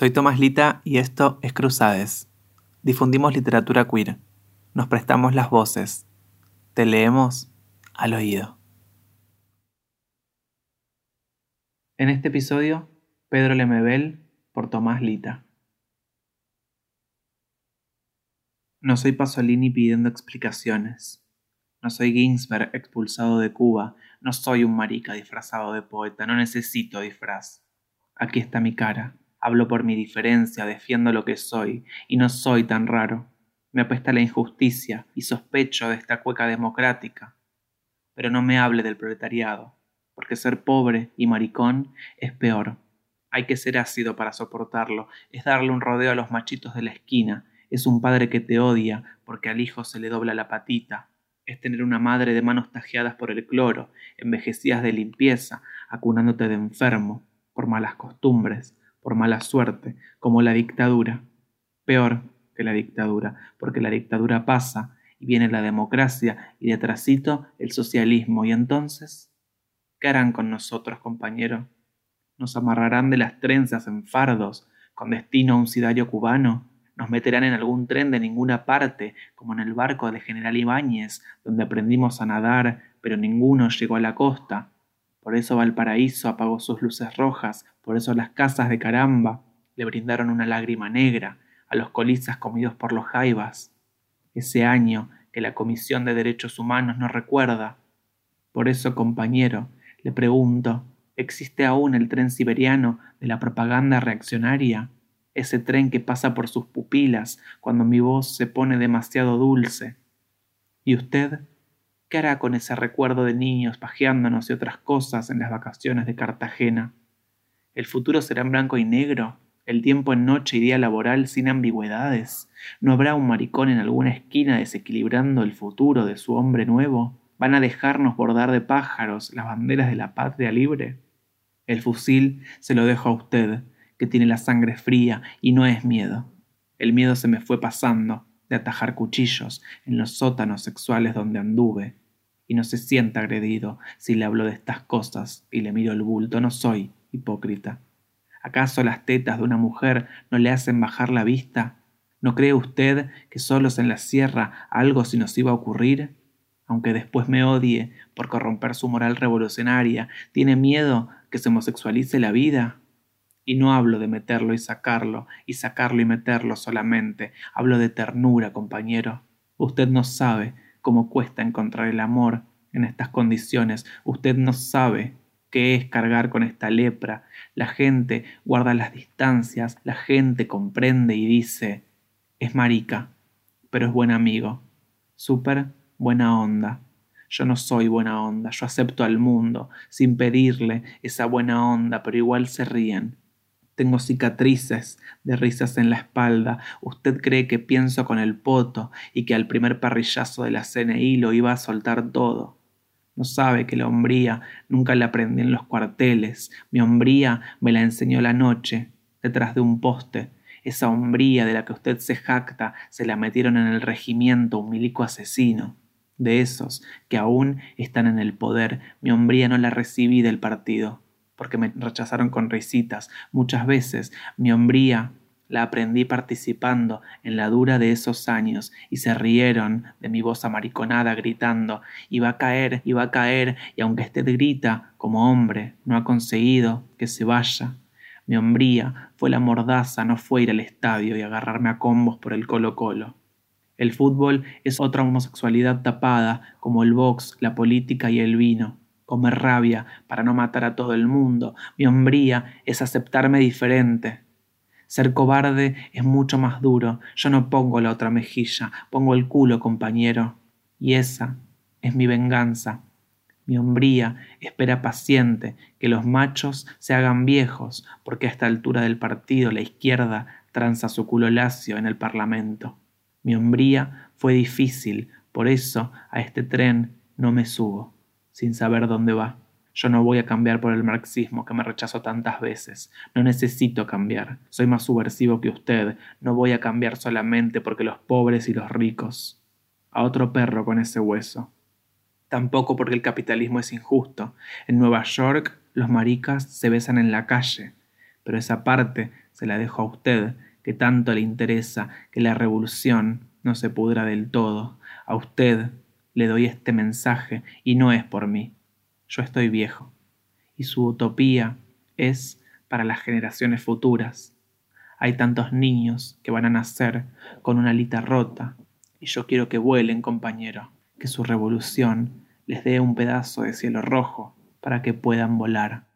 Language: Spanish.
Soy Tomás Lita y esto es Cruzades. Difundimos literatura queer. Nos prestamos las voces. Te leemos al oído. En este episodio, Pedro Lemebel por Tomás Lita. No soy Pasolini pidiendo explicaciones. No soy Ginsberg expulsado de Cuba. No soy un marica disfrazado de poeta. No necesito disfraz. Aquí está mi cara. Hablo por mi diferencia, defiendo lo que soy, y no soy tan raro. Me apesta la injusticia y sospecho de esta cueca democrática. Pero no me hable del proletariado, porque ser pobre y maricón es peor. Hay que ser ácido para soportarlo, es darle un rodeo a los machitos de la esquina, es un padre que te odia porque al hijo se le dobla la patita, es tener una madre de manos tajeadas por el cloro, envejecidas de limpieza, acunándote de enfermo, por malas costumbres, por mala suerte, como la dictadura. Peor que la dictadura, porque la dictadura pasa y viene la democracia y detrásito el socialismo. Y entonces, ¿qué harán con nosotros, compañero? ¿Nos amarrarán de las trenzas en fardos con destino a un sidario cubano? Nos meterán en algún tren de ninguna parte, como en el barco de General Ibáñez, donde aprendimos a nadar, pero ninguno llegó a la costa. Por eso Valparaíso apagó sus luces rojas, por eso las casas de caramba le brindaron una lágrima negra a los colizas comidos por los jaivas. Ese año que la Comisión de Derechos Humanos no recuerda. Por eso, compañero, le pregunto, ¿existe aún el tren siberiano de la propaganda reaccionaria? ese tren que pasa por sus pupilas cuando mi voz se pone demasiado dulce. ¿Y usted? ¿Qué hará con ese recuerdo de niños pajeándonos y otras cosas en las vacaciones de Cartagena? ¿El futuro será en blanco y negro? ¿El tiempo en noche y día laboral sin ambigüedades? ¿No habrá un maricón en alguna esquina desequilibrando el futuro de su hombre nuevo? ¿Van a dejarnos bordar de pájaros las banderas de la patria libre? El fusil se lo dejo a usted, que tiene la sangre fría y no es miedo. El miedo se me fue pasando de atajar cuchillos en los sótanos sexuales donde anduve, y no se sienta agredido si le hablo de estas cosas y le miro el bulto. No soy hipócrita. ¿Acaso las tetas de una mujer no le hacen bajar la vista? ¿No cree usted que solos en la sierra algo se nos iba a ocurrir? Aunque después me odie por corromper su moral revolucionaria, ¿tiene miedo que se homosexualice la vida? Y no hablo de meterlo y sacarlo, y sacarlo y meterlo solamente. Hablo de ternura, compañero. Usted no sabe cómo cuesta encontrar el amor en estas condiciones. Usted no sabe qué es cargar con esta lepra. La gente guarda las distancias, la gente comprende y dice, es marica, pero es buen amigo. Súper buena onda. Yo no soy buena onda, yo acepto al mundo, sin pedirle esa buena onda, pero igual se ríen. Tengo cicatrices de risas en la espalda. Usted cree que pienso con el poto y que al primer parrillazo de la CNI lo iba a soltar todo. No sabe que la hombría nunca la aprendí en los cuarteles. Mi hombría me la enseñó la noche, detrás de un poste. Esa hombría de la que usted se jacta se la metieron en el regimiento un milico asesino. De esos que aún están en el poder, mi hombría no la recibí del partido porque me rechazaron con risitas. Muchas veces mi hombría la aprendí participando en la dura de esos años y se rieron de mi voz amariconada gritando iba a caer, iba a caer y aunque usted grita como hombre, no ha conseguido que se vaya. Mi hombría fue la mordaza, no fue ir al estadio y agarrarme a combos por el colo colo. El fútbol es otra homosexualidad tapada, como el box, la política y el vino comer rabia para no matar a todo el mundo. Mi hombría es aceptarme diferente. Ser cobarde es mucho más duro. Yo no pongo la otra mejilla, pongo el culo, compañero. Y esa es mi venganza. Mi hombría espera paciente que los machos se hagan viejos, porque a esta altura del partido la izquierda tranza su culo lacio en el Parlamento. Mi hombría fue difícil, por eso a este tren no me subo sin saber dónde va. Yo no voy a cambiar por el marxismo que me rechazó tantas veces. No necesito cambiar. Soy más subversivo que usted. No voy a cambiar solamente porque los pobres y los ricos. A otro perro con ese hueso. Tampoco porque el capitalismo es injusto. En Nueva York los maricas se besan en la calle. Pero esa parte se la dejo a usted, que tanto le interesa que la revolución no se pudra del todo. A usted le doy este mensaje y no es por mí. Yo estoy viejo. Y su utopía es para las generaciones futuras. Hay tantos niños que van a nacer con una alita rota, y yo quiero que vuelen, compañero, que su revolución les dé un pedazo de cielo rojo para que puedan volar.